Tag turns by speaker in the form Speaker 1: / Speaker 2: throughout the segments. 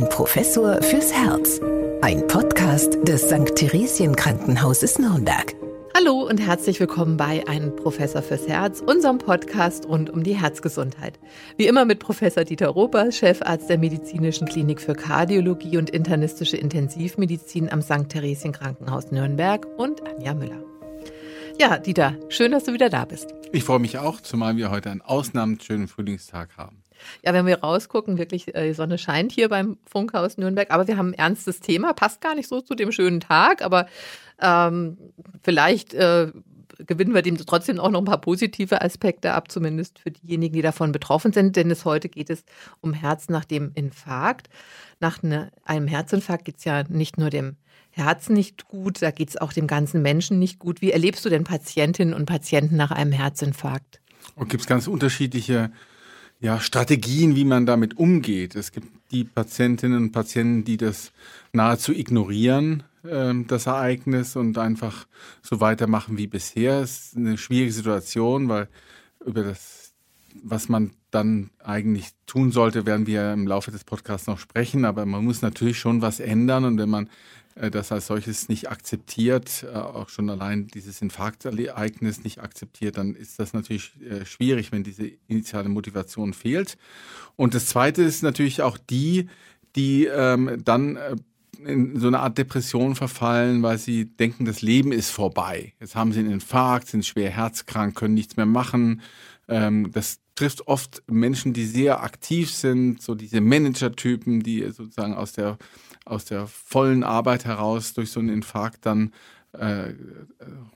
Speaker 1: Ein Professor fürs Herz. Ein Podcast des St. Theresien Krankenhauses Nürnberg.
Speaker 2: Hallo und herzlich willkommen bei Ein Professor fürs Herz, unserem Podcast rund um die Herzgesundheit. Wie immer mit Professor Dieter Roper, Chefarzt der Medizinischen Klinik für Kardiologie und internistische Intensivmedizin am St. Theresien Krankenhaus Nürnberg und Anja Müller. Ja, Dieter, schön, dass du wieder da bist.
Speaker 3: Ich freue mich auch, zumal wir heute einen ausnahmsschönen Frühlingstag haben.
Speaker 2: Ja, wenn wir rausgucken, wirklich, äh, die Sonne scheint hier beim Funkhaus Nürnberg, aber wir haben ein ernstes Thema, passt gar nicht so zu dem schönen Tag, aber ähm, vielleicht äh, gewinnen wir dem trotzdem auch noch ein paar positive Aspekte ab, zumindest für diejenigen, die davon betroffen sind, denn es heute geht es um Herz nach dem Infarkt. Nach ne, einem Herzinfarkt geht es ja nicht nur dem Herzen nicht gut, da geht es auch dem ganzen Menschen nicht gut. Wie erlebst du denn Patientinnen und Patienten nach einem Herzinfarkt?
Speaker 3: Und gibt es ganz unterschiedliche ja, Strategien, wie man damit umgeht. Es gibt die Patientinnen und Patienten, die das nahezu ignorieren, äh, das Ereignis, und einfach so weitermachen wie bisher. Es ist eine schwierige Situation, weil über das, was man dann eigentlich tun sollte, werden wir im Laufe des Podcasts noch sprechen. Aber man muss natürlich schon was ändern. Und wenn man äh, das als solches nicht akzeptiert, äh, auch schon allein dieses Infarktereignis nicht akzeptiert, dann ist das natürlich äh, schwierig, wenn diese initiale Motivation fehlt. Und das Zweite ist natürlich auch die, die ähm, dann in so eine Art Depression verfallen, weil sie denken, das Leben ist vorbei. Jetzt haben sie einen Infarkt, sind schwer herzkrank, können nichts mehr machen. Ähm, das trifft oft Menschen, die sehr aktiv sind, so diese Manager-Typen, die sozusagen aus der aus der vollen Arbeit heraus durch so einen Infarkt dann äh,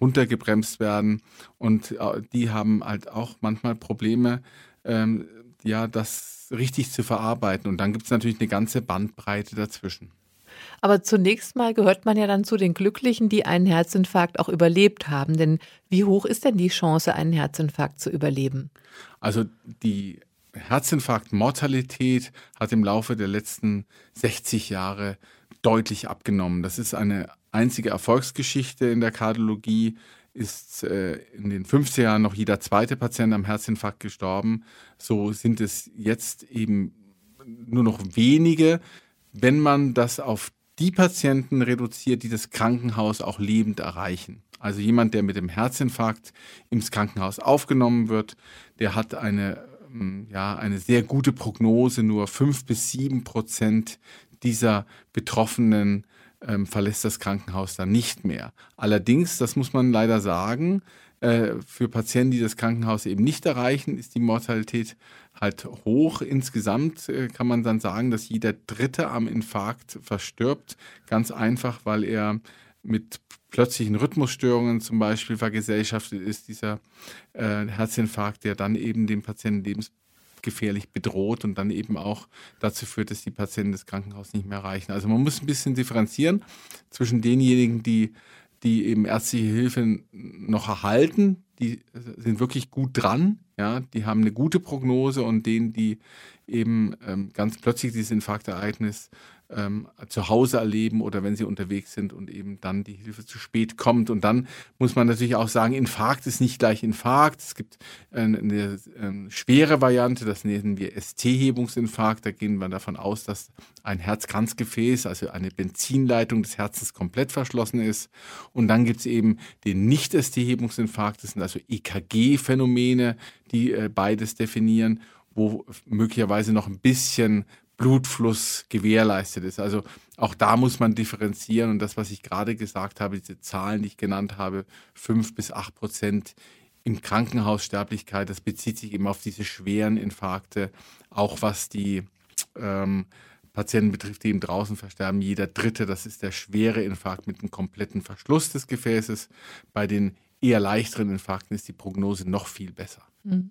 Speaker 3: runtergebremst werden. Und äh, die haben halt auch manchmal Probleme, ähm, ja, das richtig zu verarbeiten. Und dann gibt es natürlich eine ganze Bandbreite dazwischen.
Speaker 2: Aber zunächst mal gehört man ja dann zu den Glücklichen, die einen Herzinfarkt auch überlebt haben. Denn wie hoch ist denn die Chance, einen Herzinfarkt zu überleben?
Speaker 3: Also die Herzinfarktmortalität hat im Laufe der letzten 60 Jahre deutlich abgenommen. Das ist eine einzige Erfolgsgeschichte in der Kardiologie. Ist äh, in den 50er Jahren noch jeder zweite Patient am Herzinfarkt gestorben. So sind es jetzt eben nur noch wenige, wenn man das auf die Patienten reduziert, die das Krankenhaus auch lebend erreichen. Also jemand, der mit dem Herzinfarkt ins Krankenhaus aufgenommen wird, der hat eine ja, eine sehr gute Prognose. Nur fünf bis sieben Prozent dieser Betroffenen ähm, verlässt das Krankenhaus dann nicht mehr. Allerdings, das muss man leider sagen, äh, für Patienten, die das Krankenhaus eben nicht erreichen, ist die Mortalität halt hoch. Insgesamt äh, kann man dann sagen, dass jeder Dritte am Infarkt verstirbt. Ganz einfach, weil er mit plötzlichen Rhythmusstörungen zum Beispiel vergesellschaftet ist, dieser äh, Herzinfarkt, der dann eben den Patienten lebensgefährlich bedroht und dann eben auch dazu führt, dass die Patienten das Krankenhaus nicht mehr erreichen. Also man muss ein bisschen differenzieren zwischen denjenigen, die, die eben ärztliche Hilfe noch erhalten, die sind wirklich gut dran, ja, die haben eine gute Prognose und denen, die eben ähm, ganz plötzlich dieses Infarktereignis ähm, zu Hause erleben oder wenn sie unterwegs sind und eben dann die Hilfe zu spät kommt. Und dann muss man natürlich auch sagen, Infarkt ist nicht gleich Infarkt. Es gibt eine, eine, eine schwere Variante, das nennen wir ST-Hebungsinfarkt. Da gehen wir davon aus, dass ein Herzkranzgefäß, also eine Benzinleitung des Herzens komplett verschlossen ist. Und dann gibt es eben den Nicht-ST-Hebungsinfarkt. Das sind also EKG-Phänomene, die äh, beides definieren wo möglicherweise noch ein bisschen Blutfluss gewährleistet ist. Also auch da muss man differenzieren und das, was ich gerade gesagt habe, diese Zahlen, die ich genannt habe, fünf bis acht Prozent im Krankenhaussterblichkeit, das bezieht sich eben auf diese schweren Infarkte, auch was die ähm, Patienten betrifft, die eben draußen versterben. Jeder dritte, das ist der schwere Infarkt mit einem kompletten Verschluss des Gefäßes. Bei den eher leichteren Infarkten ist die Prognose noch viel besser.
Speaker 2: Mhm.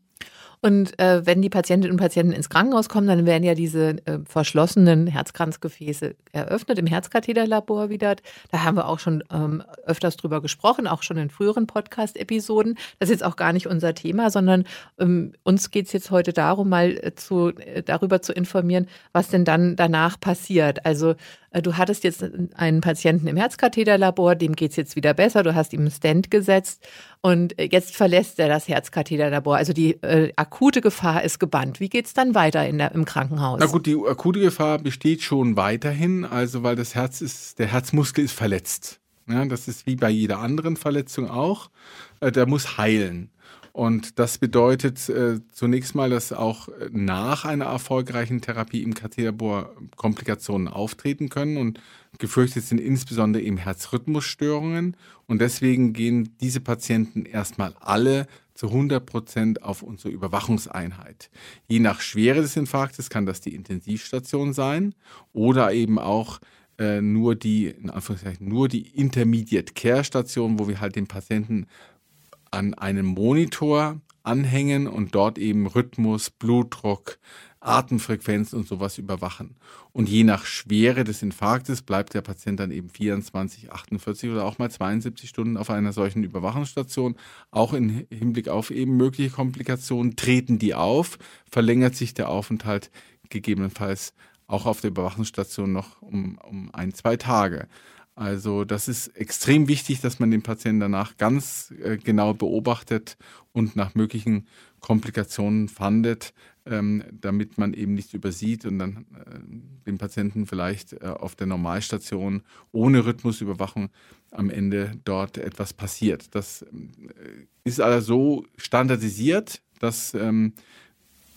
Speaker 2: Und äh, wenn die Patientinnen und Patienten ins Krankenhaus kommen, dann werden ja diese äh, verschlossenen Herzkranzgefäße eröffnet im Herzkatheterlabor wieder. Da haben wir auch schon ähm, öfters drüber gesprochen, auch schon in früheren Podcast-Episoden. Das ist jetzt auch gar nicht unser Thema, sondern ähm, uns geht es jetzt heute darum, mal äh, zu, äh, darüber zu informieren, was denn dann danach passiert. Also äh, du hattest jetzt einen Patienten im Herzkatheterlabor, dem geht es jetzt wieder besser, du hast ihm einen Stent gesetzt und äh, jetzt verlässt er das Herzkatheterlabor. Also die äh, akute Gefahr ist gebannt. Wie geht es dann weiter in der, im Krankenhaus?
Speaker 3: Na gut, die akute Gefahr besteht schon weiterhin, also weil das Herz ist, der Herzmuskel ist verletzt. Ja, das ist wie bei jeder anderen Verletzung auch. Äh, der muss heilen. Und das bedeutet äh, zunächst mal, dass auch nach einer erfolgreichen Therapie im Katheterbohr Komplikationen auftreten können. Und gefürchtet sind insbesondere eben Herzrhythmusstörungen. Und deswegen gehen diese Patienten erstmal alle zu 100 Prozent auf unsere Überwachungseinheit. Je nach Schwere des Infarktes kann das die Intensivstation sein oder eben auch äh, nur die, in Anführungszeichen, nur die Intermediate Care Station, wo wir halt den Patienten an einem Monitor anhängen und dort eben Rhythmus, Blutdruck, Atemfrequenz und sowas überwachen. Und je nach Schwere des Infarktes bleibt der Patient dann eben 24, 48 oder auch mal 72 Stunden auf einer solchen Überwachungsstation. Auch im Hinblick auf eben mögliche Komplikationen treten die auf, verlängert sich der Aufenthalt gegebenenfalls auch auf der Überwachungsstation noch um, um ein, zwei Tage. Also das ist extrem wichtig, dass man den Patienten danach ganz äh, genau beobachtet und nach möglichen Komplikationen fandet, ähm, damit man eben nichts übersieht und dann äh, dem Patienten vielleicht äh, auf der Normalstation ohne Rhythmusüberwachung am Ende dort etwas passiert. Das äh, ist also so standardisiert, dass ähm,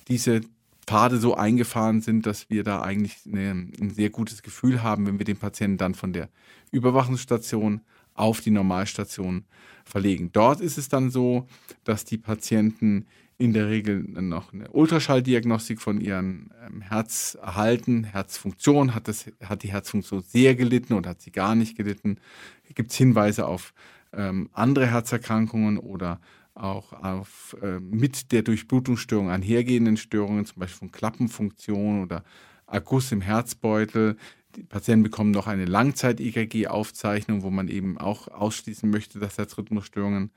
Speaker 3: diese Pfade so eingefahren sind, dass wir da eigentlich eine, ein sehr gutes Gefühl haben, wenn wir den Patienten dann von der Überwachungsstation auf die Normalstation verlegen. Dort ist es dann so, dass die Patienten in der Regel noch eine Ultraschalldiagnostik von ihrem ähm, Herz erhalten. Herzfunktion, hat, das, hat die Herzfunktion sehr gelitten oder hat sie gar nicht gelitten? Gibt es Hinweise auf ähm, andere Herzerkrankungen oder auch auf äh, mit der Durchblutungsstörung einhergehenden Störungen, zum Beispiel von Klappenfunktion oder Akkus im Herzbeutel. Die Patienten bekommen noch eine Langzeit-EKG-Aufzeichnung, wo man eben auch ausschließen möchte, dass Herzrhythmusstörungen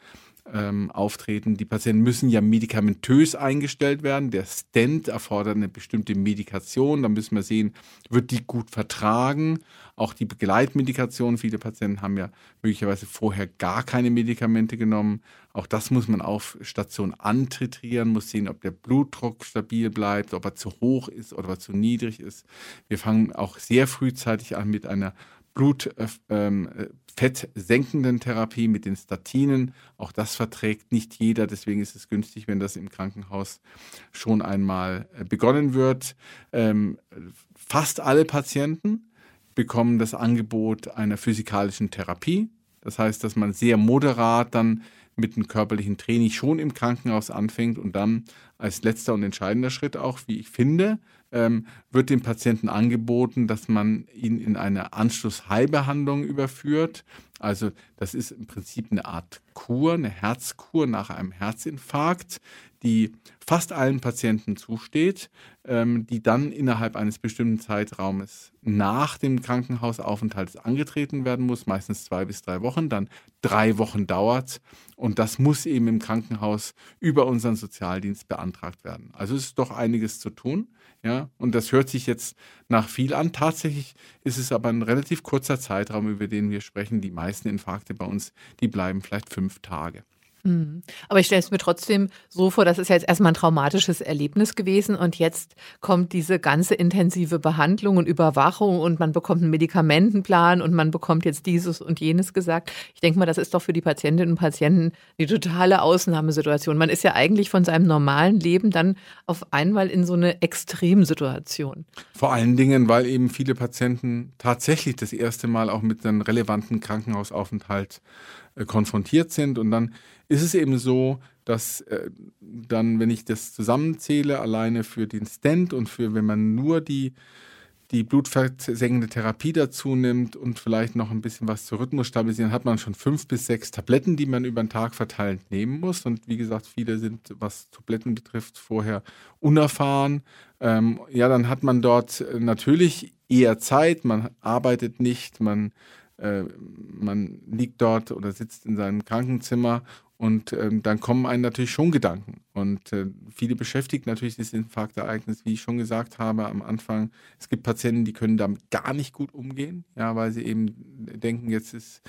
Speaker 3: ähm, auftreten. Die Patienten müssen ja medikamentös eingestellt werden. Der Stent erfordert eine bestimmte Medikation. Da müssen wir sehen, wird die gut vertragen. Auch die Begleitmedikation. Viele Patienten haben ja möglicherweise vorher gar keine Medikamente genommen. Auch das muss man auf Station antitrieren, muss sehen, ob der Blutdruck stabil bleibt, ob er zu hoch ist oder er zu niedrig ist. Wir fangen auch sehr frühzeitig an mit einer Blutfettsenkenden äh, ähm, Therapie mit den Statinen. Auch das verträgt nicht jeder, deswegen ist es günstig, wenn das im Krankenhaus schon einmal äh, begonnen wird. Ähm, fast alle Patienten bekommen das Angebot einer physikalischen Therapie. Das heißt, dass man sehr moderat dann mit dem körperlichen Training schon im Krankenhaus anfängt und dann als letzter und entscheidender Schritt auch, wie ich finde, ähm, wird dem Patienten angeboten, dass man ihn in eine Anschlussheilbehandlung überführt. Also das ist im Prinzip eine Art Kur, eine Herzkur nach einem Herzinfarkt, die fast allen Patienten zusteht, ähm, die dann innerhalb eines bestimmten Zeitraumes nach dem Krankenhausaufenthalt angetreten werden muss, meistens zwei bis drei Wochen, dann drei Wochen dauert und das muss eben im Krankenhaus über unseren Sozialdienst beantragt werden. Also es ist doch einiges zu tun. Ja, und das hört sich jetzt nach viel an. Tatsächlich ist es aber ein relativ kurzer Zeitraum, über den wir sprechen. Die meisten Infarkte bei uns, die bleiben vielleicht fünf Tage.
Speaker 2: Mhm. Aber ich stelle es mir trotzdem so vor, das ist ja jetzt erstmal ein traumatisches Erlebnis gewesen und jetzt kommt diese ganze intensive Behandlung und Überwachung und man bekommt einen Medikamentenplan und man bekommt jetzt dieses und jenes gesagt. Ich denke mal, das ist doch für die Patientinnen und Patienten die totale Ausnahmesituation. Man ist ja eigentlich von seinem normalen Leben dann auf einmal in so eine Extremsituation.
Speaker 3: Vor allen Dingen, weil eben viele Patienten tatsächlich das erste Mal auch mit einem relevanten Krankenhausaufenthalt konfrontiert sind und dann ist es eben so, dass äh, dann, wenn ich das zusammenzähle, alleine für den Stent und für, wenn man nur die, die blutversenkende Therapie dazu nimmt und vielleicht noch ein bisschen was zur Rhythmus stabilisieren, hat man schon fünf bis sechs Tabletten, die man über den Tag verteilt nehmen muss. Und wie gesagt, viele sind, was Tabletten betrifft, vorher unerfahren. Ähm, ja, dann hat man dort natürlich eher Zeit, man arbeitet nicht, man, äh, man liegt dort oder sitzt in seinem Krankenzimmer Und ähm, dann kommen einem natürlich schon Gedanken. Und äh, viele beschäftigt natürlich dieses Infarktereignis, wie ich schon gesagt habe am Anfang. Es gibt Patienten, die können damit gar nicht gut umgehen, ja, weil sie eben denken, jetzt ist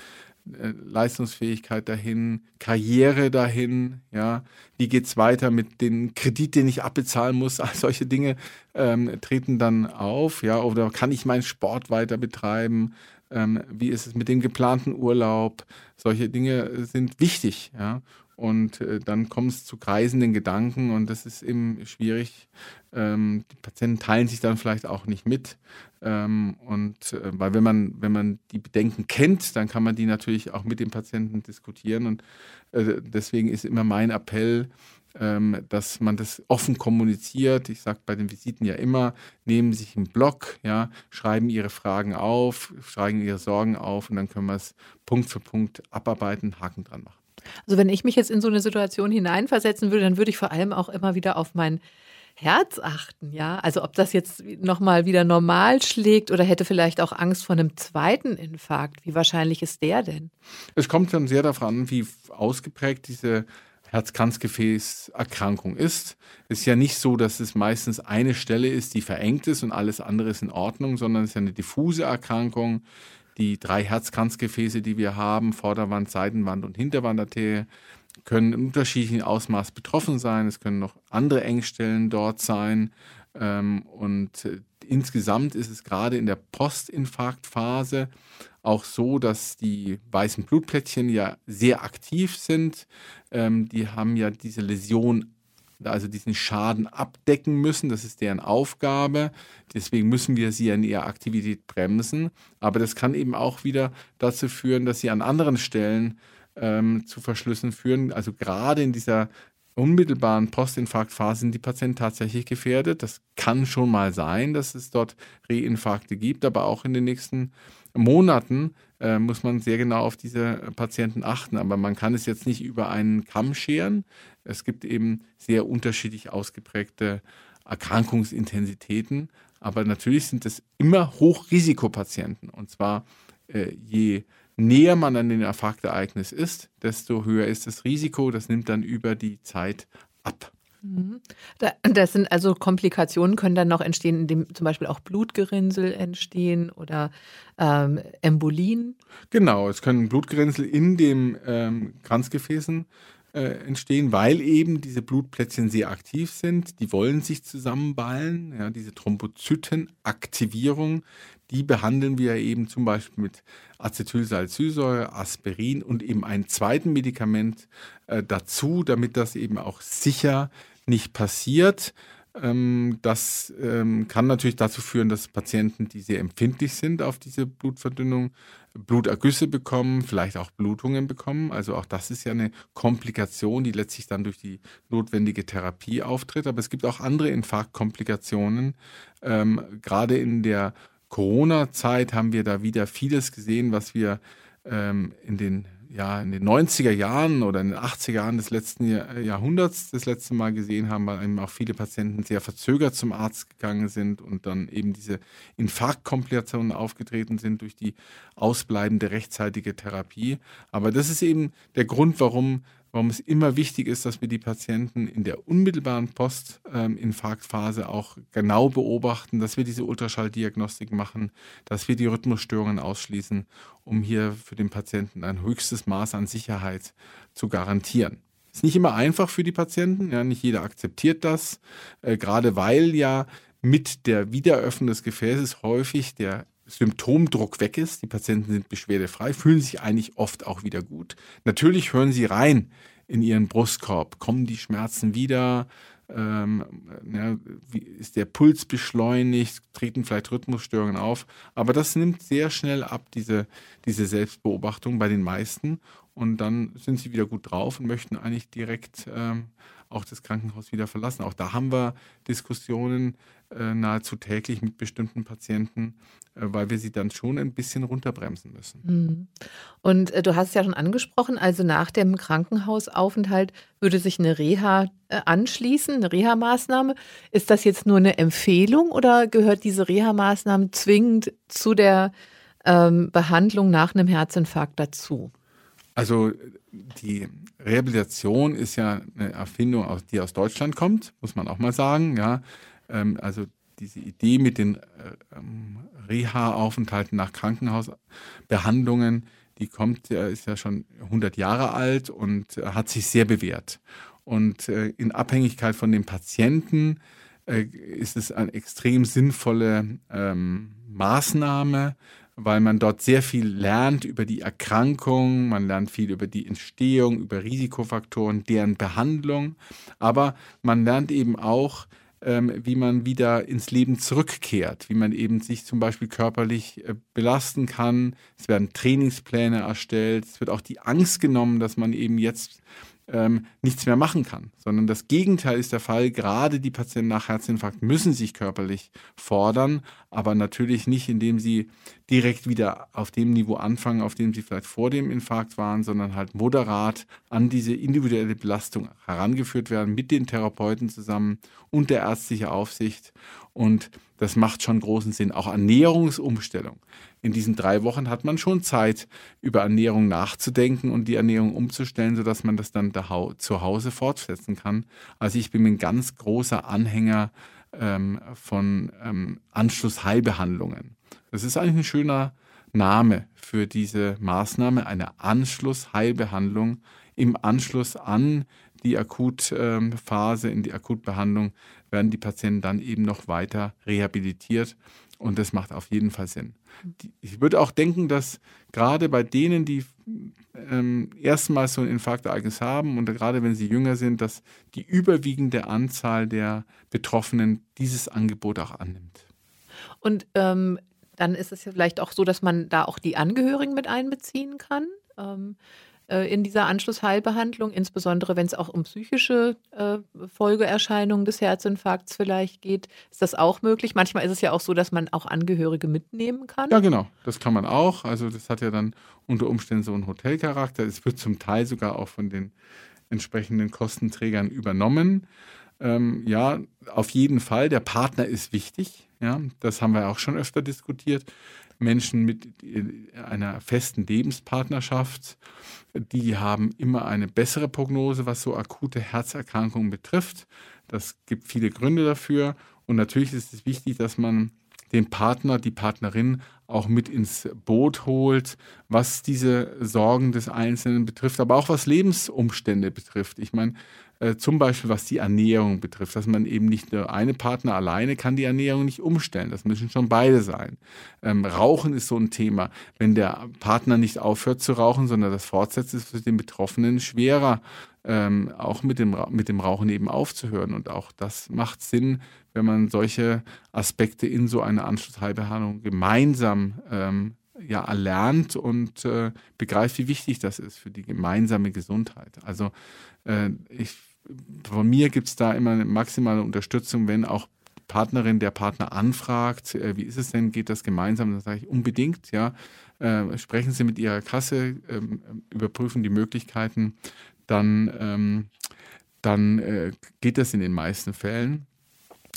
Speaker 3: äh, Leistungsfähigkeit dahin, Karriere dahin, ja, wie geht es weiter mit dem Kredit, den ich abbezahlen muss, all solche Dinge ähm, treten dann auf, ja, oder kann ich meinen Sport weiter betreiben, ähm, wie ist es mit dem geplanten Urlaub, solche Dinge sind wichtig, ja, und äh, dann kommt es zu kreisenden Gedanken und das ist eben schwierig. Ähm, die Patienten teilen sich dann vielleicht auch nicht mit. Ähm, und äh, weil wenn man, wenn man die Bedenken kennt, dann kann man die natürlich auch mit dem Patienten diskutieren. Und äh, deswegen ist immer mein Appell, ähm, dass man das offen kommuniziert. Ich sage bei den Visiten ja immer, nehmen Sie sich einen Blog, ja, schreiben Ihre Fragen auf, schreiben Ihre Sorgen auf und dann können wir es Punkt für Punkt abarbeiten, Haken dran machen.
Speaker 2: Also wenn ich mich jetzt in so eine Situation hineinversetzen würde, dann würde ich vor allem auch immer wieder auf mein Herz achten, ja. Also ob das jetzt nochmal wieder normal schlägt oder hätte vielleicht auch Angst vor einem zweiten Infarkt. Wie wahrscheinlich ist der denn?
Speaker 3: Es kommt dann sehr darauf an, wie ausgeprägt diese Herz-Kranzgefäß-Erkrankung ist. Es ist ja nicht so, dass es meistens eine Stelle ist, die verengt ist und alles andere ist in Ordnung, sondern es ist ja eine diffuse Erkrankung die drei Herzkranzgefäße, die wir haben, Vorderwand, Seitenwand und Hinterwandarterie, können im unterschiedlichen Ausmaß betroffen sein. Es können noch andere Engstellen dort sein. Ähm, und äh, insgesamt ist es gerade in der Postinfarktphase auch so, dass die weißen Blutplättchen ja sehr aktiv sind. Ähm, die haben ja diese Läsion also diesen Schaden abdecken müssen. Das ist deren Aufgabe. Deswegen müssen wir sie in ihrer Aktivität bremsen. Aber das kann eben auch wieder dazu führen, dass sie an anderen Stellen ähm, zu Verschlüssen führen. Also gerade in dieser unmittelbaren Postinfarktphase sind die Patienten tatsächlich gefährdet. Das kann schon mal sein, dass es dort Reinfarkte gibt, aber auch in den nächsten Monaten äh, muss man sehr genau auf diese Patienten achten. Aber man kann es jetzt nicht über einen Kamm scheren. Es gibt eben sehr unterschiedlich ausgeprägte Erkrankungsintensitäten. Aber natürlich sind es immer Hochrisikopatienten. Und zwar äh, je näher man an den Infarktereignis ist, desto höher ist das Risiko. Das nimmt dann über die Zeit ab.
Speaker 2: Mhm. Das sind also Komplikationen, können dann noch entstehen, indem zum Beispiel auch Blutgerinnsel entstehen oder ähm, Embolien.
Speaker 3: Genau, es können Blutgerinnsel in den ähm, Kranzgefäßen äh, entstehen, weil eben diese Blutplättchen sehr aktiv sind. Die wollen sich zusammenballen. Ja, diese Thrombozytenaktivierung, die behandeln wir eben zum Beispiel mit Acetylsalicylsäure, Aspirin und eben ein zweiten Medikament äh, dazu, damit das eben auch sicher nicht passiert. Ähm, das ähm, kann natürlich dazu führen, dass Patienten, die sehr empfindlich sind auf diese Blutverdünnung, Blutergüsse bekommen, vielleicht auch Blutungen bekommen. Also auch das ist ja eine Komplikation, die letztlich dann durch die notwendige Therapie auftritt. Aber es gibt auch andere Infarktkomplikationen. Ähm, gerade in der Corona-Zeit haben wir da wieder vieles gesehen, was wir ähm, in den ja, in den 90er Jahren oder in den 80er Jahren des letzten Jahr, Jahrhunderts das letzte Mal gesehen haben, weil eben auch viele Patienten sehr verzögert zum Arzt gegangen sind und dann eben diese Infarktkomplikationen aufgetreten sind durch die ausbleibende rechtzeitige Therapie. Aber das ist eben der Grund, warum warum es immer wichtig ist, dass wir die Patienten in der unmittelbaren Postinfarktphase auch genau beobachten, dass wir diese Ultraschalldiagnostik machen, dass wir die Rhythmusstörungen ausschließen, um hier für den Patienten ein höchstes Maß an Sicherheit zu garantieren. Ist nicht immer einfach für die Patienten, ja, nicht jeder akzeptiert das, äh, gerade weil ja mit der Wiederöffnung des Gefäßes häufig der Symptomdruck weg ist, die Patienten sind beschwerdefrei, fühlen sich eigentlich oft auch wieder gut. Natürlich hören sie rein in ihren Brustkorb, kommen die Schmerzen wieder, ähm, ja, ist der Puls beschleunigt, treten vielleicht Rhythmusstörungen auf, aber das nimmt sehr schnell ab, diese, diese Selbstbeobachtung bei den meisten. Und dann sind sie wieder gut drauf und möchten eigentlich direkt ähm, auch das Krankenhaus wieder verlassen. Auch da haben wir Diskussionen äh, nahezu täglich mit bestimmten Patienten, äh, weil wir sie dann schon ein bisschen runterbremsen müssen.
Speaker 2: Mhm. Und äh, du hast es ja schon angesprochen, also nach dem Krankenhausaufenthalt würde sich eine Reha äh, anschließen, eine Reha-Maßnahme. Ist das jetzt nur eine Empfehlung oder gehört diese Reha-Maßnahme zwingend zu der ähm, Behandlung nach einem Herzinfarkt dazu?
Speaker 3: Also die Rehabilitation ist ja eine Erfindung, die aus Deutschland kommt, muss man auch mal sagen. Ja, ähm, also diese Idee mit den äh, ähm, Reha-Aufenthalten nach Krankenhausbehandlungen, die kommt, ist ja schon 100 Jahre alt und äh, hat sich sehr bewährt. Und äh, in Abhängigkeit von dem Patienten ist es eine extrem sinnvolle ähm, Maßnahme, weil man dort sehr viel lernt über die Erkrankung, man lernt viel über die Entstehung, über Risikofaktoren, deren Behandlung, aber man lernt eben auch, ähm, wie man wieder ins Leben zurückkehrt, wie man eben sich zum Beispiel körperlich äh, belasten kann. Es werden Trainingspläne erstellt, es wird auch die Angst genommen, dass man eben jetzt ähm, nichts mehr machen kann, sondern das Gegenteil ist der Fall. Gerade die Patienten nach Herzinfarkt müssen sich körperlich fordern, aber natürlich nicht, indem sie direkt wieder auf dem Niveau anfangen, auf dem sie vielleicht vor dem Infarkt waren, sondern halt moderat an diese individuelle Belastung herangeführt werden mit den Therapeuten zusammen und der ärztlichen Aufsicht. Und das macht schon großen Sinn. Auch Ernährungsumstellung in diesen drei Wochen hat man schon Zeit, über Ernährung nachzudenken und die Ernährung umzustellen, sodass man das dann zu Hause fortsetzen kann. Also ich bin ein ganz großer Anhänger ähm, von ähm, Anschlussheilbehandlungen. Das ist eigentlich ein schöner Name für diese Maßnahme, eine Anschlussheilbehandlung im Anschluss an die Akutphase, in die Akutbehandlung werden die Patienten dann eben noch weiter rehabilitiert und das macht auf jeden Fall Sinn. Ich würde auch denken, dass gerade bei denen, die ähm, erstmals so ein Infarktereignis haben und gerade wenn sie jünger sind, dass die überwiegende Anzahl der Betroffenen dieses Angebot auch annimmt.
Speaker 2: Und ähm, dann ist es ja vielleicht auch so, dass man da auch die Angehörigen mit einbeziehen kann. Ähm, äh, in dieser Anschlussheilbehandlung, insbesondere wenn es auch um psychische äh, Folgeerscheinungen des Herzinfarkts vielleicht geht. Ist das auch möglich? Manchmal ist es ja auch so, dass man auch Angehörige mitnehmen kann.
Speaker 3: Ja, genau. Das kann man auch. Also das hat ja dann unter Umständen so einen Hotelcharakter. Es wird zum Teil sogar auch von den entsprechenden Kostenträgern übernommen. Ähm, ja, auf jeden Fall. Der Partner ist wichtig. Ja, das haben wir auch schon öfter diskutiert. Menschen mit einer festen Lebenspartnerschaft, die haben immer eine bessere Prognose, was so akute Herzerkrankungen betrifft. Das gibt viele Gründe dafür. Und natürlich ist es wichtig, dass man den Partner, die Partnerin auch mit ins Boot holt, was diese Sorgen des Einzelnen betrifft, aber auch was Lebensumstände betrifft. Ich meine, äh, zum Beispiel was die Ernährung betrifft, dass man eben nicht nur eine Partner alleine kann die Ernährung nicht umstellen. Das müssen schon beide sein. Ähm, rauchen ist so ein Thema. Wenn der Partner nicht aufhört zu rauchen, sondern das fortsetzt, ist es für den Betroffenen schwerer, ähm, auch mit dem, mit dem Rauchen eben aufzuhören. Und auch das macht Sinn, wenn man solche Aspekte in so einer Anschlussheilbehandlung gemeinsam ähm, ja, erlernt und äh, begreift, wie wichtig das ist für die gemeinsame Gesundheit. Also äh, ich von mir gibt es da immer eine maximale Unterstützung, wenn auch Partnerin der Partner anfragt, äh, wie ist es denn, geht das gemeinsam? Dann sage ich unbedingt, ja. Äh, sprechen Sie mit Ihrer Kasse, ähm, überprüfen die Möglichkeiten, dann, ähm, dann äh, geht das in den meisten Fällen.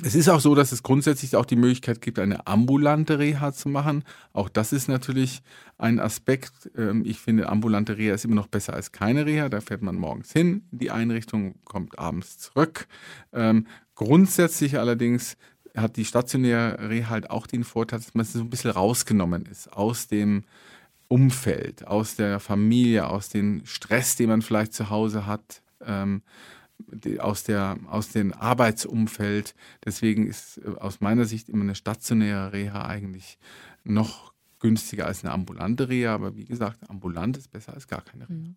Speaker 3: Es ist auch so, dass es grundsätzlich auch die Möglichkeit gibt, eine ambulante Reha zu machen. Auch das ist natürlich ein Aspekt. Ähm, ich finde, ambulante Reha ist immer noch besser als keine Reha. Da fährt man morgens hin in die Einrichtung, kommt abends zurück. Ähm, grundsätzlich allerdings hat die stationäre Reha halt auch den Vorteil, dass man so ein bisschen rausgenommen ist aus dem Umfeld, aus der Familie, aus dem Stress, den man vielleicht zu Hause hat. Aus, der, aus dem Arbeitsumfeld. Deswegen ist äh, aus meiner Sicht immer eine stationäre Reha eigentlich noch günstiger als eine ambulante Reha. Aber wie gesagt, ambulant ist besser als gar keine Reha. Mhm.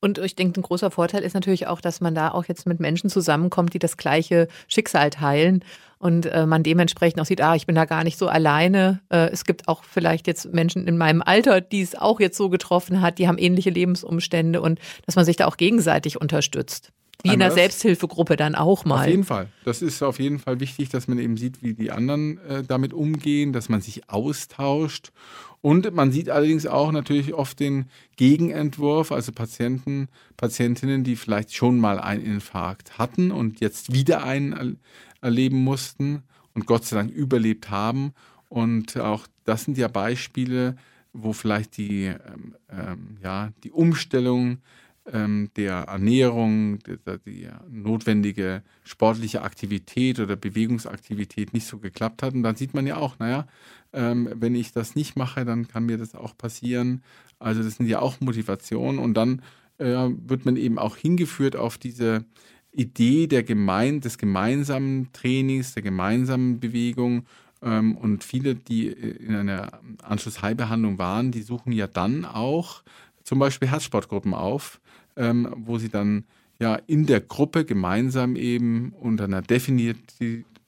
Speaker 2: Und ich denke, ein großer Vorteil ist natürlich auch, dass man da auch jetzt mit Menschen zusammenkommt, die das gleiche Schicksal teilen und äh, man dementsprechend auch sieht, ah, ich bin da gar nicht so alleine. Äh, es gibt auch vielleicht jetzt Menschen in meinem Alter, die es auch jetzt so getroffen hat, die haben ähnliche Lebensumstände und dass man sich da auch gegenseitig unterstützt. Wie in der Selbsthilfegruppe dann auch mal.
Speaker 3: Auf jeden Fall. Das ist auf jeden Fall wichtig, dass man eben sieht, wie die anderen äh, damit umgehen, dass man sich austauscht. Und man sieht allerdings auch natürlich oft den Gegenentwurf, also Patienten, Patientinnen, die vielleicht schon mal einen Infarkt hatten und jetzt wieder einen erleben mussten und Gott sei Dank überlebt haben. Und auch das sind ja Beispiele, wo vielleicht die, ähm, ähm, ja, die Umstellung ähm, der Ernährung, die, die, notwendige sportliche Aktivität oder Bewegungsaktivität nicht so geklappt hat. Und dann sieht man ja auch, naja, ähm, wenn ich das nicht mache, dann kann mir das auch passieren. Also das sind ja auch Motivationen. Und dann äh, wird man eben auch hingeführt auf diese Idee der Gemein des gemeinsamen Trainings, der gemeinsamen Bewegung. Ähm, und viele, die in einer Anschlussheilbehandlung waren, die suchen ja dann auch zum Beispiel Herzsportgruppen auf, ähm, wo sie dann ja in der Gruppe gemeinsam eben unter einer definiert,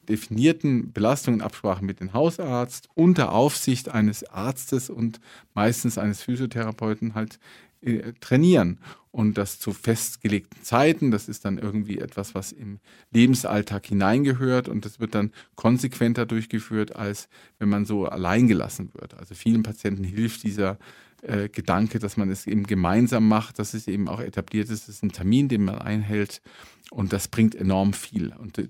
Speaker 3: definierten Belastung und Absprache mit dem Hausarzt unter Aufsicht eines Arztes und meistens eines Physiotherapeuten halt äh, trainieren. Und das zu festgelegten Zeiten, das ist dann irgendwie etwas, was im Lebensalltag hineingehört und das wird dann konsequenter durchgeführt, als wenn man so allein gelassen wird. Also vielen Patienten hilft dieser äh, Gedanke, dass man es eben gemeinsam macht, dass es eben auch etabliert ist, es ist ein Termin, den man einhält und das bringt enorm viel. Und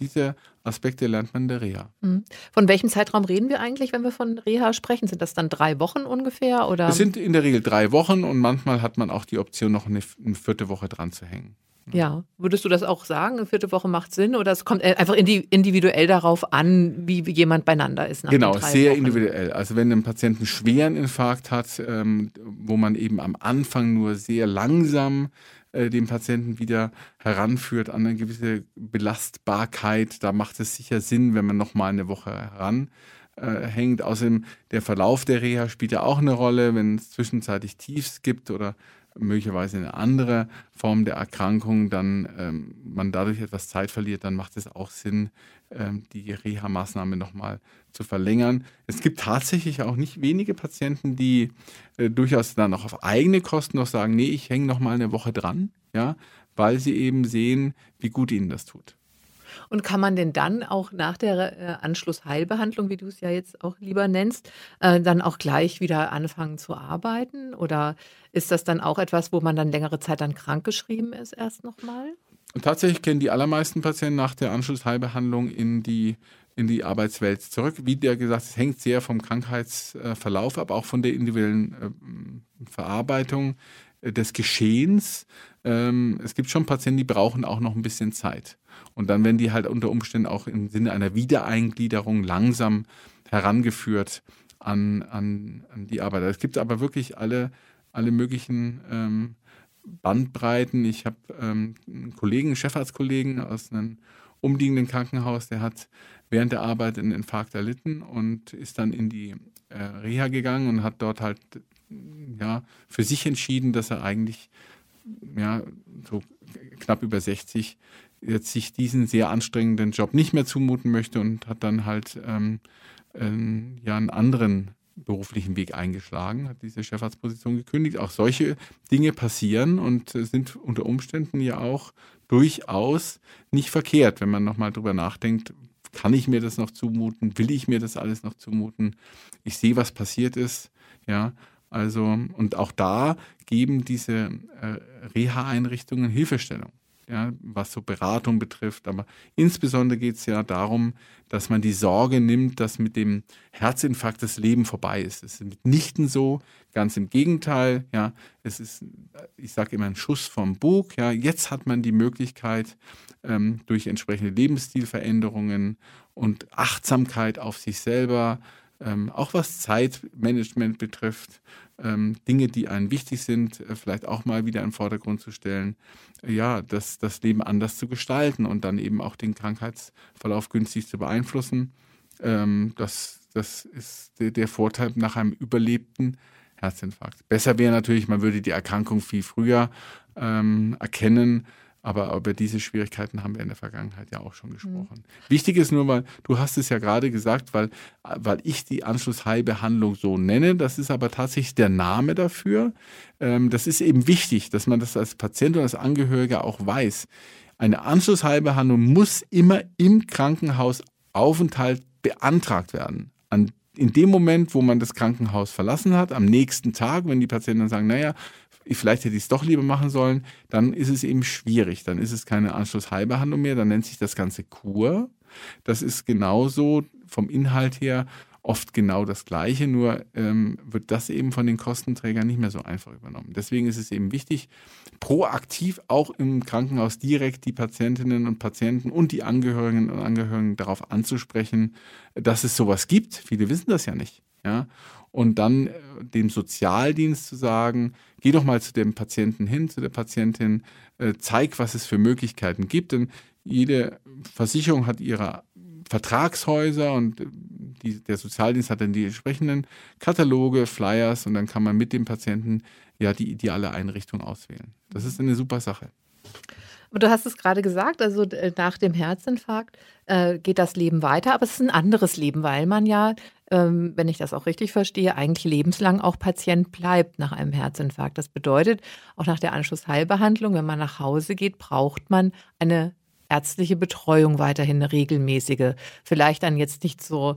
Speaker 3: diese Aspekte lernt man in der Reha.
Speaker 2: Mhm. Von welchem Zeitraum reden wir eigentlich, wenn wir von Reha sprechen? Sind das dann drei Wochen ungefähr? Oder?
Speaker 3: Es sind in der Regel drei Wochen und manchmal hat man auch die Option, noch eine, eine vierte Woche dran zu hängen.
Speaker 2: Ja, würdest du das auch sagen? Eine vierte Woche macht Sinn oder es kommt einfach individuell darauf an, wie jemand beieinander ist?
Speaker 3: genau, sehr Wochen. individuell. Also wenn ein Patient einen schweren Infarkt hat, ähm, wo man eben am Anfang nur sehr langsam äh, den Patienten wieder heranführt an eine gewisse Belastbarkeit, da macht es sicher Sinn, wenn man noch mal eine Woche heranhängt. Äh, Außerdem der Verlauf der Reha spielt ja auch eine Rolle, wenn es zwischenzeitlich Tiefs gibt oder möglicherweise eine andere Form der Erkrankung, dann ähm, man dadurch etwas Zeit verliert, dann macht es auch Sinn, ähm, die Reha-Maßnahme nochmal zu verlängern. Es gibt tatsächlich auch nicht wenige Patienten, die äh, durchaus dann auch auf eigene Kosten noch sagen, nee, ich hänge nochmal eine Woche dran, ja, weil sie eben sehen, wie gut ihnen das tut.
Speaker 2: Und kann man denn dann auch nach der äh, Anschlussheilbehandlung, wie du es ja jetzt auch lieber nennst, äh, dann auch gleich wieder anfangen zu arbeiten? Oder ist das dann auch etwas, wo man dann längere Zeit dann krankgeschrieben ist erst nochmal?
Speaker 3: Tatsächlich kennen die allermeisten Patienten nach der Anschlussheilbehandlung in die in die Arbeitswelt zurück. Wie der gesagt, es hängt sehr vom Krankheitsverlauf ab, auch von der individuellen äh, Verarbeitung des Geschehens. Ähm, es gibt schon Patienten, die brauchen auch noch ein bisschen Zeit. Und dann werden die halt unter Umständen auch im Sinne einer Wiedereingliederung langsam herangeführt an, an, an die Arbeit. Es gibt aber wirklich alle, alle möglichen ähm, Bandbreiten. Ich habe ähm, einen Kollegen, einen Chefarztkollegen aus einem umliegenden Krankenhaus, der hat während der Arbeit einen Infarkt erlitten und ist dann in die äh, Reha gegangen und hat dort halt ja, für sich entschieden, dass er eigentlich ja, so knapp über 60 jetzt sich diesen sehr anstrengenden Job nicht mehr zumuten möchte und hat dann halt ähm, ähm, ja einen anderen beruflichen Weg eingeschlagen, hat diese Chefarztposition gekündigt. Auch solche Dinge passieren und sind unter Umständen ja auch durchaus nicht verkehrt, wenn man nochmal drüber nachdenkt, kann ich mir das noch zumuten? Will ich mir das alles noch zumuten? Ich sehe, was passiert ist. Ja, also, und auch da geben diese äh, Reha-Einrichtungen Hilfestellung ja, was so Beratung betrifft. Aber insbesondere geht es ja darum, dass man die Sorge nimmt, dass mit dem Herzinfarkt das Leben vorbei ist. Das ist mitnichten so, ganz im Gegenteil. Ja, es ist, ich sage immer, ein Schuss vom Bug. Ja, jetzt hat man die Möglichkeit, ähm, durch entsprechende Lebensstilveränderungen und Achtsamkeit auf sich selber, ähm, auch was Zeitmanagement betrifft, ähm, Dinge, die einem wichtig sind, äh, vielleicht auch mal wieder in den Vordergrund zu stellen, ja, das, das Leben anders zu gestalten und dann eben auch den Krankheitsverlauf günstig zu beeinflussen. Ähm, das, das ist der, der Vorteil nach einem überlebten Herzinfarkt. Besser wäre natürlich, man würde die Erkrankung viel früher ähm, erkennen aber über diese Schwierigkeiten haben wir in der Vergangenheit ja auch schon gesprochen. Mhm. Wichtig ist nur, weil du hast es ja gerade gesagt, weil, weil ich die Anschlussheilbehandlung so nenne. Das ist aber tatsächlich der Name dafür. Ähm, das ist eben wichtig, dass man das als Patient und als Angehöriger auch weiß. Eine Anschlussheilbehandlung muss immer im Krankenhausaufenthalt beantragt werden. An in dem Moment, wo man das Krankenhaus verlassen hat, am nächsten Tag, wenn die Patienten dann sagen, naja, vielleicht hätte ich es doch lieber machen sollen, dann ist es eben schwierig. Dann ist es keine Anschlussheilbehandlung mehr, dann nennt sich das Ganze Kur. Das ist genauso vom Inhalt her oft genau das Gleiche, nur ähm, wird das eben von den Kostenträgern nicht mehr so einfach übernommen. Deswegen ist es eben wichtig, proaktiv auch im Krankenhaus direkt die Patientinnen und Patienten und die Angehörigen und Angehörigen darauf anzusprechen, dass es sowas gibt. Viele wissen das ja nicht. Ja? Und dann äh, dem Sozialdienst zu sagen, geh doch mal zu dem Patienten hin, zu der Patientin, äh, zeig, was es für Möglichkeiten gibt. Denn jede Versicherung hat ihre Vertragshäuser und äh, die, der Sozialdienst hat dann die entsprechenden Kataloge, Flyers und dann kann man mit dem Patienten ja die ideale Einrichtung auswählen. Das ist eine super Sache.
Speaker 2: Und du hast es gerade gesagt, also äh, nach dem Herzinfarkt äh, geht das Leben weiter, aber es ist ein anderes Leben, weil man ja, ähm, wenn ich das auch richtig verstehe, eigentlich lebenslang auch Patient bleibt nach einem Herzinfarkt. Das bedeutet, auch nach der Anschlussheilbehandlung, wenn man nach Hause geht, braucht man eine ärztliche Betreuung weiterhin, eine regelmäßige. Vielleicht dann jetzt nicht so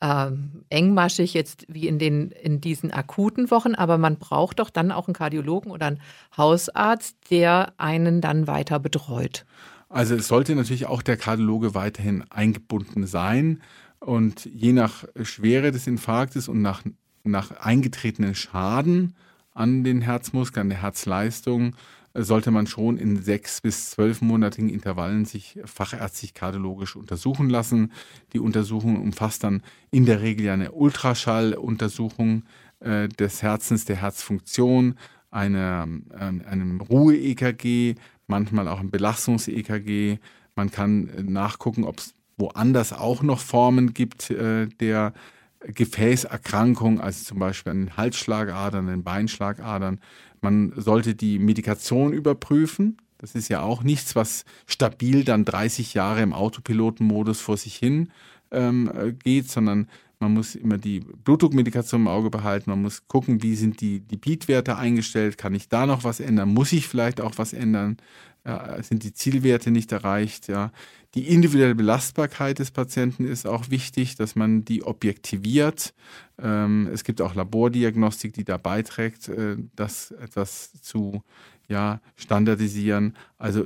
Speaker 2: ähm, engmaschig jetzt wie in, den, in diesen akuten Wochen, aber man braucht doch dann auch einen Kardiologen oder einen Hausarzt, der einen dann weiter betreut.
Speaker 3: Also es sollte natürlich auch der Kardiologe weiterhin eingebunden sein und je nach Schwere des Infarktes und nach, nach eingetretenen Schaden an den Herzmuskeln, an der Herzleistung, sollte man schon in sechs bis zwölfmonatigen Intervallen sich fachärztlich kardiologisch untersuchen lassen. Die Untersuchung umfasst dann in der Regel eine Ultraschalluntersuchung äh, des Herzens, der Herzfunktion, eine, äh, einem Ruhe-EKG, manchmal auch ein Belastungs-EKG. Man kann äh, nachgucken, ob es woanders auch noch Formen gibt äh, der Gefäßerkrankung, also zum Beispiel an den Halsschlagadern, den Beinschlagadern. Man sollte die Medikation überprüfen. Das ist ja auch nichts, was stabil dann 30 Jahre im Autopilotenmodus vor sich hin ähm, geht, sondern man muss immer die Blutdruckmedikation im Auge behalten. Man muss gucken, wie sind die, Beatwerte eingestellt. Kann ich da noch was ändern? Muss ich vielleicht auch was ändern? Ja, sind die Zielwerte nicht erreicht? Ja. Die individuelle Belastbarkeit des Patienten ist auch wichtig, dass man die objektiviert. Ähm, es gibt auch Labordiagnostik, die da beiträgt, äh, das etwas zu ja, standardisieren. Also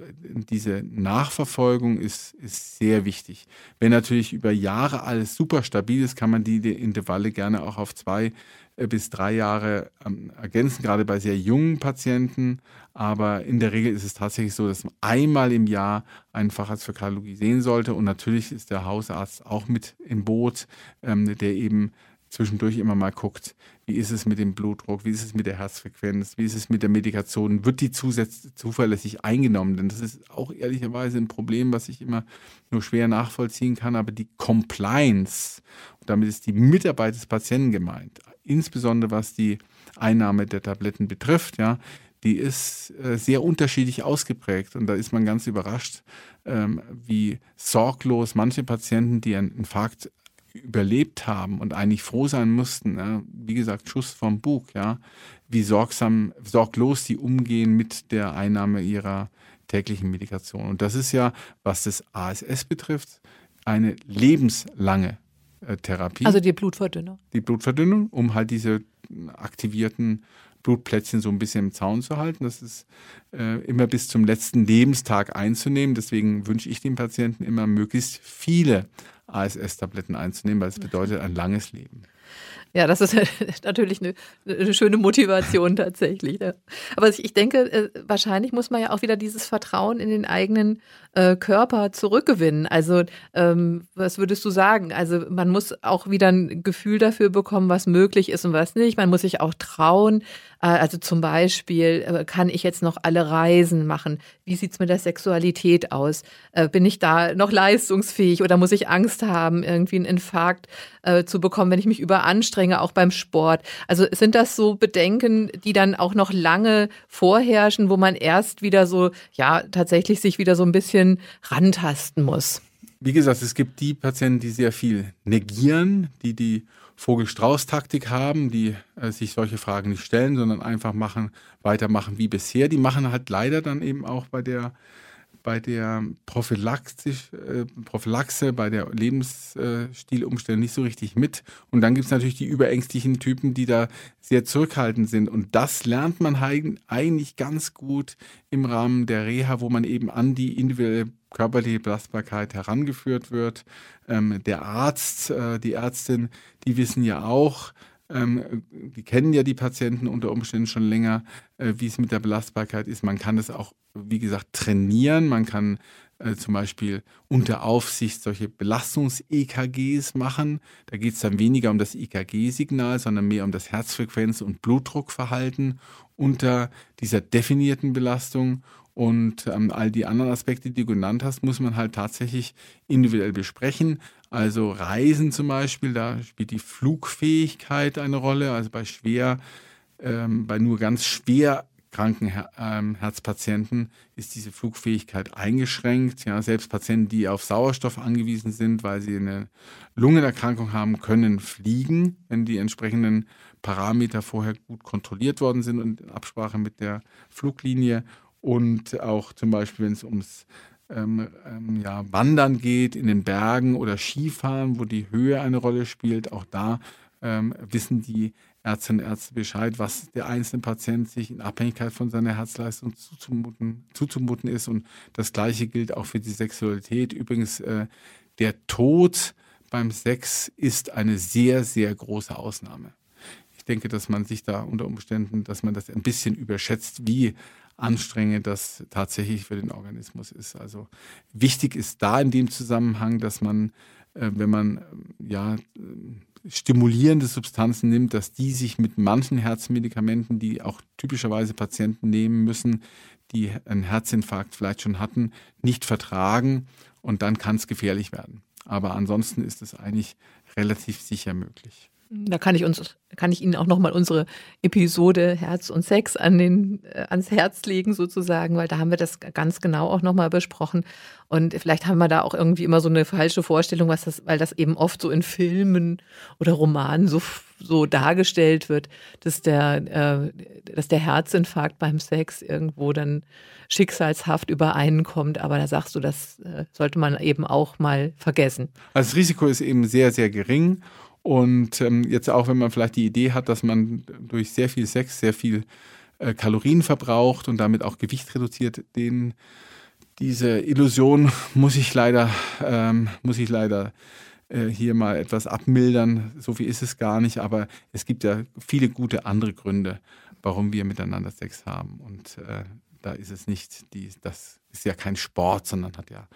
Speaker 3: diese Nachverfolgung ist, ist sehr wichtig. Wenn natürlich über Jahre alles super stabil ist, kann man die Intervalle gerne auch auf zwei äh, bis drei Jahre ähm, ergänzen, gerade bei sehr jungen Patienten. Aber in der Regel ist es tatsächlich so, dass man einmal im Jahr einen Facharzt für Kardiologie sehen sollte. Und natürlich ist der Hausarzt auch mit im Boot, ähm, der eben zwischendurch immer mal guckt, wie ist es mit dem Blutdruck, wie ist es mit der Herzfrequenz, wie ist es mit der Medikation, wird die zuverlässig eingenommen? Denn das ist auch ehrlicherweise ein Problem, was ich immer nur schwer nachvollziehen kann, aber die Compliance, und damit ist die Mitarbeit des Patienten gemeint, insbesondere was die Einnahme der Tabletten betrifft, ja, die ist äh, sehr unterschiedlich ausgeprägt. Und da ist man ganz überrascht, ähm, wie sorglos manche Patienten, die einen Infarkt überlebt haben und eigentlich froh sein mussten, ja, wie gesagt, Schuss vom Bug, ja, wie sorgsam, sorglos sie umgehen mit der Einnahme ihrer täglichen Medikation. Und das ist ja, was das ASS betrifft, eine lebenslange äh, Therapie.
Speaker 2: Also die Blutverdünnung.
Speaker 3: Die Blutverdünnung, um halt diese aktivierten Blutplättchen so ein bisschen im Zaun zu halten. Das ist äh, immer bis zum letzten Lebenstag einzunehmen. Deswegen wünsche ich den Patienten immer möglichst viele ASS-Tabletten einzunehmen, weil es bedeutet ein langes Leben.
Speaker 2: Ja, das ist natürlich eine, eine schöne Motivation tatsächlich. Ja. Aber ich denke, äh, wahrscheinlich muss man ja auch wieder dieses Vertrauen in den eigenen äh, Körper zurückgewinnen. Also ähm, was würdest du sagen? Also man muss auch wieder ein Gefühl dafür bekommen, was möglich ist und was nicht. Man muss sich auch trauen. Äh, also zum Beispiel, äh, kann ich jetzt noch alle Reisen machen? Wie sieht's mit der Sexualität aus? Äh, bin ich da noch leistungsfähig oder muss ich Angst haben, irgendwie einen Infarkt zu bekommen, wenn ich mich überanstrenge, auch beim Sport? Also sind das so Bedenken, die dann auch noch lange vorherrschen, wo man erst wieder so, ja, tatsächlich sich wieder so ein bisschen rantasten muss.
Speaker 3: Wie gesagt, es gibt die Patienten, die sehr viel negieren, die die Vogel-Strauß-Taktik haben, die äh, sich solche Fragen nicht stellen, sondern einfach machen, weitermachen wie bisher. Die machen halt leider dann eben auch bei der bei der Prophylaxe, äh, Prophylaxe bei der Lebensstilumstellung nicht so richtig mit. Und dann gibt es natürlich die überängstlichen Typen, die da sehr zurückhaltend sind. Und das lernt man eigentlich ganz gut im Rahmen der Reha, wo man eben an die individuelle körperliche Belastbarkeit herangeführt wird. Ähm, der Arzt, äh, die Ärztin, die wissen ja auch, ähm, die kennen ja die Patienten unter Umständen schon länger, äh, wie es mit der Belastbarkeit ist. Man kann das auch, wie gesagt, trainieren. Man kann äh, zum Beispiel unter Aufsicht solche Belastungs-EKGs machen. Da geht es dann weniger um das EKG-Signal, sondern mehr um das Herzfrequenz- und Blutdruckverhalten unter dieser definierten Belastung. Und ähm, all die anderen Aspekte, die du genannt hast, muss man halt tatsächlich individuell besprechen. Also Reisen zum Beispiel, da spielt die Flugfähigkeit eine Rolle. Also bei schwer, ähm, bei nur ganz schwer kranken Her ähm, Herzpatienten ist diese Flugfähigkeit eingeschränkt. Ja, selbst Patienten, die auf Sauerstoff angewiesen sind, weil sie eine Lungenerkrankung haben, können fliegen, wenn die entsprechenden Parameter vorher gut kontrolliert worden sind und in Absprache mit der Fluglinie. Und auch zum Beispiel, wenn es ums ähm, ähm, ja, Wandern geht in den Bergen oder Skifahren, wo die Höhe eine Rolle spielt, auch da ähm, wissen die Ärztinnen und Ärzte Bescheid, was der einzelne Patient sich in Abhängigkeit von seiner Herzleistung zuzumuten, zuzumuten ist. Und das Gleiche gilt auch für die Sexualität. Übrigens, äh, der Tod beim Sex ist eine sehr, sehr große Ausnahme. Ich denke, dass man sich da unter Umständen, dass man das ein bisschen überschätzt, wie anstrengend das tatsächlich für den Organismus ist. Also wichtig ist da in dem Zusammenhang, dass man, äh, wenn man ja stimulierende Substanzen nimmt, dass die sich mit manchen Herzmedikamenten, die auch typischerweise Patienten nehmen müssen, die einen Herzinfarkt vielleicht schon hatten, nicht vertragen und dann kann es gefährlich werden. Aber ansonsten ist es eigentlich relativ sicher möglich.
Speaker 2: Da kann ich uns, kann ich Ihnen auch nochmal unsere Episode Herz und Sex an den, äh, ans Herz legen sozusagen, weil da haben wir das ganz genau auch nochmal besprochen. Und vielleicht haben wir da auch irgendwie immer so eine falsche Vorstellung, was das, weil das eben oft so in Filmen oder Romanen so, so dargestellt wird, dass der, äh, dass der Herzinfarkt beim Sex irgendwo dann schicksalshaft übereinkommt. Aber da sagst du, das äh, sollte man eben auch mal vergessen.
Speaker 3: Also das Risiko ist eben sehr, sehr gering. Und ähm, jetzt auch, wenn man vielleicht die Idee hat, dass man durch sehr viel Sex sehr viel äh, Kalorien verbraucht und damit auch Gewicht reduziert, den, diese Illusion muss ich leider, ähm, muss ich leider äh, hier mal etwas abmildern. So viel ist es gar nicht, aber es gibt ja viele gute andere Gründe, warum wir miteinander Sex haben. Und äh, da ist es nicht, die, das ist ja kein Sport, sondern hat ja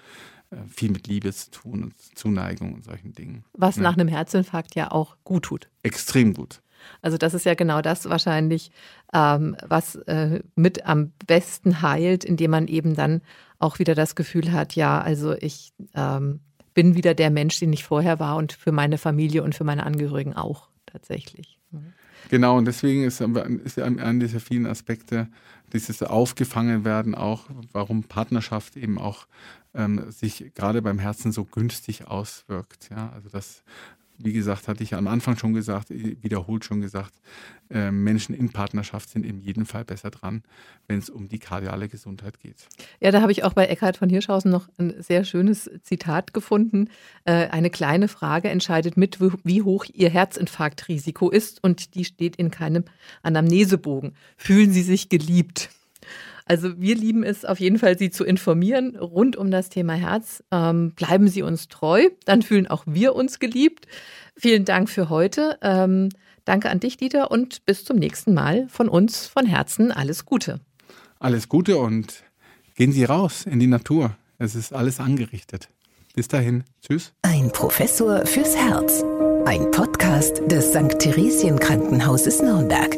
Speaker 3: viel mit Liebe zu tun und Zuneigung und solchen Dingen.
Speaker 2: Was ja. nach einem Herzinfarkt ja auch gut tut.
Speaker 3: Extrem gut.
Speaker 2: Also das ist ja genau das wahrscheinlich, ähm, was äh, mit am besten heilt, indem man eben dann auch wieder das Gefühl hat, ja, also ich ähm, bin wieder der Mensch, den ich vorher war und für meine Familie und für meine Angehörigen auch tatsächlich. Mhm.
Speaker 3: Genau, und deswegen ist, ist an dieser vielen Aspekte dieses Aufgefangenwerden auch, warum Partnerschaft eben auch ähm, sich gerade beim Herzen so günstig auswirkt. Ja? Also das, wie gesagt, hatte ich am Anfang schon gesagt, wiederholt schon gesagt, äh, Menschen in Partnerschaft sind in jedem Fall besser dran, wenn es um die kardiale Gesundheit geht.
Speaker 2: Ja, da habe ich auch bei Eckhard von Hirschhausen noch ein sehr schönes Zitat gefunden. Äh, eine kleine Frage entscheidet mit, wie hoch Ihr Herzinfarktrisiko ist und die steht in keinem Anamnesebogen. Fühlen Sie sich geliebt? Also wir lieben es auf jeden Fall, Sie zu informieren rund um das Thema Herz. Ähm, bleiben Sie uns treu, dann fühlen auch wir uns geliebt. Vielen Dank für heute. Ähm, danke an dich, Dieter, und bis zum nächsten Mal. Von uns von Herzen alles Gute.
Speaker 3: Alles Gute und gehen Sie raus in die Natur. Es ist alles angerichtet. Bis dahin. Tschüss.
Speaker 1: Ein Professor fürs Herz. Ein Podcast des St. Theresien Krankenhauses Nürnberg.